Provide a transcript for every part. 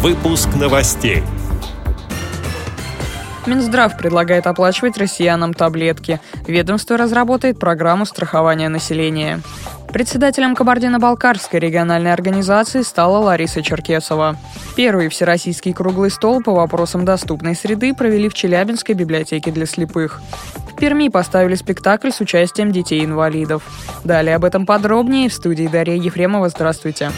Выпуск новостей. Минздрав предлагает оплачивать россиянам таблетки. Ведомство разработает программу страхования населения. Председателем Кабардино-Балкарской региональной организации стала Лариса Черкесова. Первый всероссийский круглый стол по вопросам доступной среды провели в Челябинской библиотеке для слепых. В Перми поставили спектакль с участием детей-инвалидов. Далее об этом подробнее в студии Дарья Ефремова. Здравствуйте.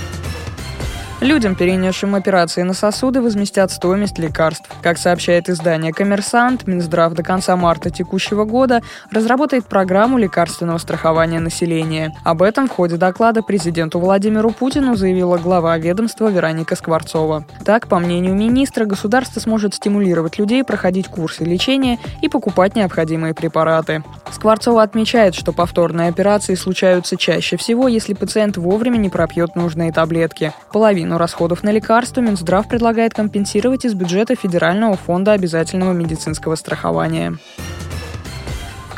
Людям, перенесшим операции на сосуды, возместят стоимость лекарств. Как сообщает издание «Коммерсант», Минздрав до конца марта текущего года разработает программу лекарственного страхования населения. Об этом в ходе доклада президенту Владимиру Путину заявила глава ведомства Вероника Скворцова. Так, по мнению министра, государство сможет стимулировать людей проходить курсы лечения и покупать необходимые препараты. Скворцова отмечает, что повторные операции случаются чаще всего, если пациент вовремя не пропьет нужные таблетки. Половину Половину расходов на лекарства Минздрав предлагает компенсировать из бюджета Федерального фонда обязательного медицинского страхования.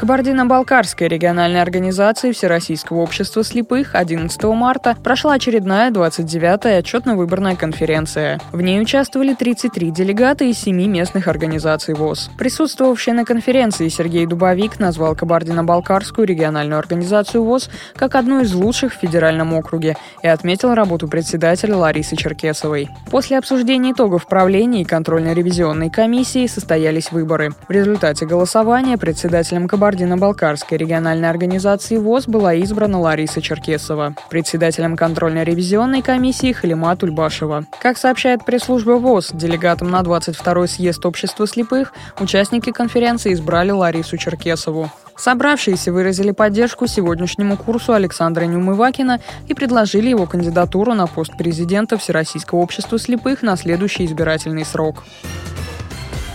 Кабардино-Балкарской региональной организации Всероссийского общества слепых 11 марта прошла очередная 29-я отчетно-выборная конференция. В ней участвовали 33 делегата из семи местных организаций ВОЗ. Присутствовавший на конференции Сергей Дубовик назвал Кабардино-Балкарскую региональную организацию ВОЗ как одну из лучших в федеральном округе и отметил работу председателя Ларисы Черкесовой. После обсуждения итогов правления и контрольно-ревизионной комиссии состоялись выборы. В результате голосования председателем Кабардино Кабардино-Балкарской региональной организации ВОЗ была избрана Лариса Черкесова, председателем контрольно-ревизионной комиссии Халима Тульбашева. Как сообщает пресс-служба ВОЗ, делегатом на 22-й съезд общества слепых участники конференции избрали Ларису Черкесову. Собравшиеся выразили поддержку сегодняшнему курсу Александра Неумывакина и предложили его кандидатуру на пост президента Всероссийского общества слепых на следующий избирательный срок.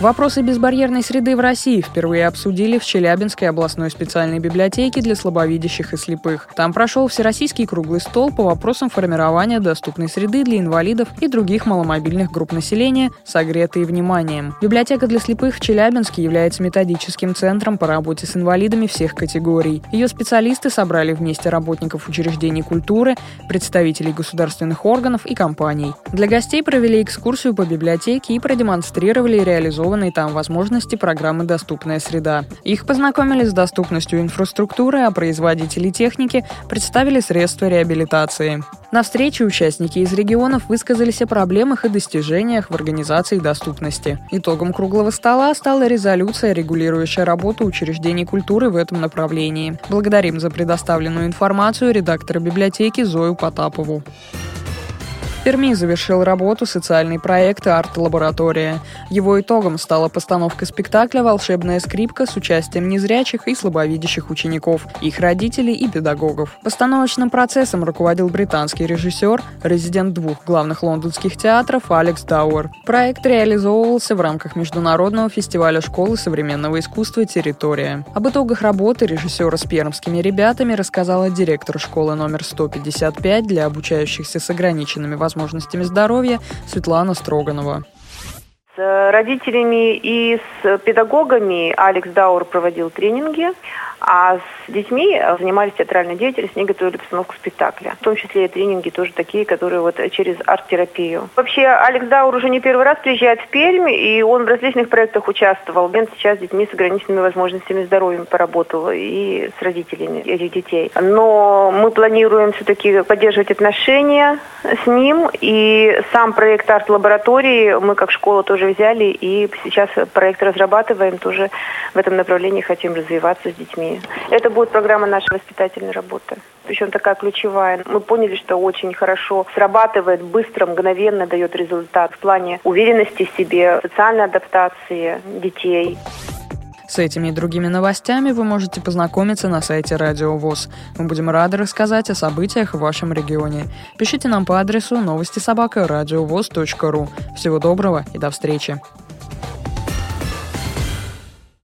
Вопросы безбарьерной среды в России впервые обсудили в Челябинской областной специальной библиотеке для слабовидящих и слепых. Там прошел всероссийский круглый стол по вопросам формирования доступной среды для инвалидов и других маломобильных групп населения, согретые вниманием. Библиотека для слепых в Челябинске является методическим центром по работе с инвалидами всех категорий. Ее специалисты собрали вместе работников учреждений культуры, представителей государственных органов и компаний. Для гостей провели экскурсию по библиотеке и продемонстрировали реализованные реализованные там возможности программы «Доступная среда». Их познакомили с доступностью инфраструктуры, а производители техники представили средства реабилитации. На встрече участники из регионов высказались о проблемах и достижениях в организации доступности. Итогом круглого стола стала резолюция, регулирующая работу учреждений культуры в этом направлении. Благодарим за предоставленную информацию редактора библиотеки Зою Потапову. Перми завершил работу социальный проект «Арт-лаборатория». Его итогом стала постановка спектакля «Волшебная скрипка» с участием незрячих и слабовидящих учеников, их родителей и педагогов. Постановочным процессом руководил британский режиссер, резидент двух главных лондонских театров Алекс Дауэр. Проект реализовывался в рамках Международного фестиваля школы современного искусства «Территория». Об итогах работы режиссера с пермскими ребятами рассказала директор школы номер 155 для обучающихся с ограниченными возможностями возможностями здоровья Светлана Строганова. С родителями и с педагогами Алекс Даур проводил тренинги. А с детьми занимались театральной деятельностью, они готовили постановку спектакля. В том числе и тренинги тоже такие, которые вот через арт-терапию. Вообще, Алекс Даур уже не первый раз приезжает в Пермь, и он в различных проектах участвовал. Бен сейчас с детьми с ограниченными возможностями здоровья поработал и с родителями этих детей. Но мы планируем все-таки поддерживать отношения с ним, и сам проект арт-лаборатории мы как школа тоже взяли, и сейчас проект разрабатываем, тоже в этом направлении хотим развиваться с детьми детьми. Это будет программа нашей воспитательной работы. Причем такая ключевая. Мы поняли, что очень хорошо срабатывает, быстро, мгновенно дает результат в плане уверенности в себе, социальной адаптации детей. С этими и другими новостями вы можете познакомиться на сайте Радио ВОЗ. Мы будем рады рассказать о событиях в вашем регионе. Пишите нам по адресу новости собака ру. Всего доброго и до встречи.